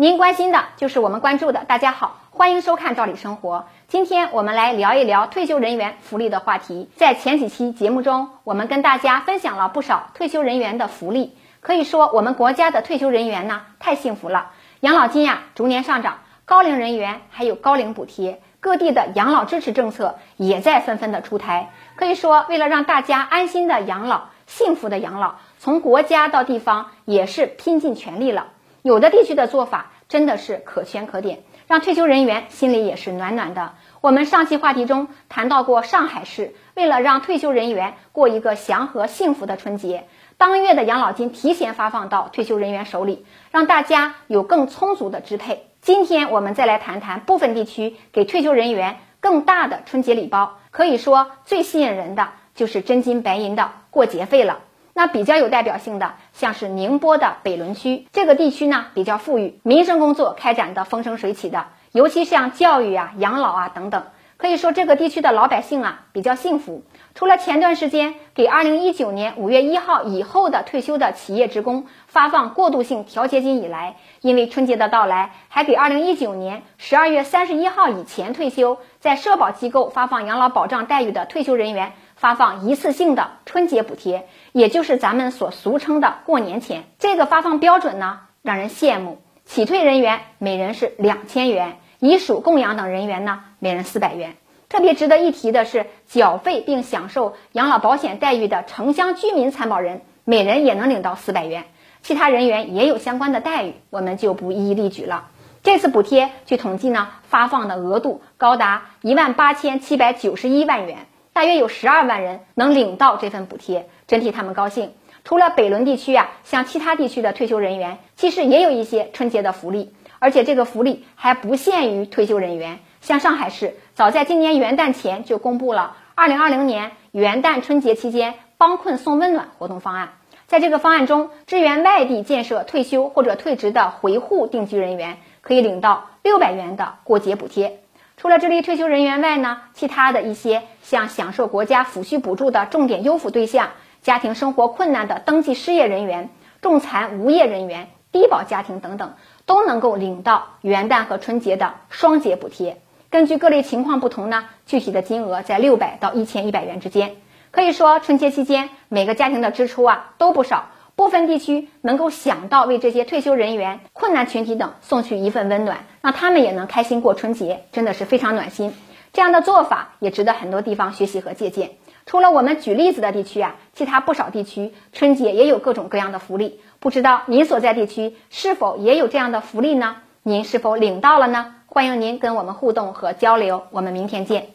您关心的就是我们关注的。大家好，欢迎收看《赵理生活》。今天我们来聊一聊退休人员福利的话题。在前几期节目中，我们跟大家分享了不少退休人员的福利。可以说，我们国家的退休人员呢，太幸福了。养老金呀，逐年上涨，高龄人员还有高龄补贴，各地的养老支持政策也在纷纷的出台。可以说，为了让大家安心的养老、幸福的养老，从国家到地方也是拼尽全力了。有的地区的做法真的是可圈可点，让退休人员心里也是暖暖的。我们上期话题中谈到过，上海市为了让退休人员过一个祥和幸福的春节，当月的养老金提前发放到退休人员手里，让大家有更充足的支配。今天我们再来谈谈部分地区给退休人员更大的春节礼包，可以说最吸引人的就是真金白银的过节费了。那比较有代表性的，像是宁波的北仑区这个地区呢，比较富裕，民生工作开展的风生水起的，尤其像教育啊、养老啊等等，可以说这个地区的老百姓啊比较幸福。除了前段时间给二零一九年五月一号以后的退休的企业职工发放过渡性调节金以来，因为春节的到来，还给二零一九年十二月三十一号以前退休，在社保机构发放养老保障待遇的退休人员。发放一次性的春节补贴，也就是咱们所俗称的过年钱。这个发放标准呢，让人羡慕。企退人员每人是两千元，遗属供养等人员呢，每人四百元。特别值得一提的是，缴费并享受养老保险待遇的城乡居民参保人，每人也能领到四百元。其他人员也有相关的待遇，我们就不一一例举了。这次补贴据统计呢，发放的额度高达一万八千七百九十一万元。大约有十二万人能领到这份补贴，真替他们高兴。除了北仑地区啊，像其他地区的退休人员，其实也有一些春节的福利，而且这个福利还不限于退休人员。像上海市，早在今年元旦前就公布了二零二零年元旦春节期间帮困送温暖活动方案。在这个方案中，支援外地建设退休或者退职的回沪定居人员，可以领到六百元的过节补贴。除了这类退休人员外呢，其他的一些像享受国家抚恤补助的重点优抚对象、家庭生活困难的登记失业人员、重残无业人员、低保家庭等等，都能够领到元旦和春节的双节补贴。根据各类情况不同呢，具体的金额在六百到一千一百元之间。可以说，春节期间每个家庭的支出啊都不少。部分地区能够想到为这些退休人员、困难群体等送去一份温暖，让他们也能开心过春节，真的是非常暖心。这样的做法也值得很多地方学习和借鉴。除了我们举例子的地区啊，其他不少地区春节也有各种各样的福利。不知道您所在地区是否也有这样的福利呢？您是否领到了呢？欢迎您跟我们互动和交流。我们明天见。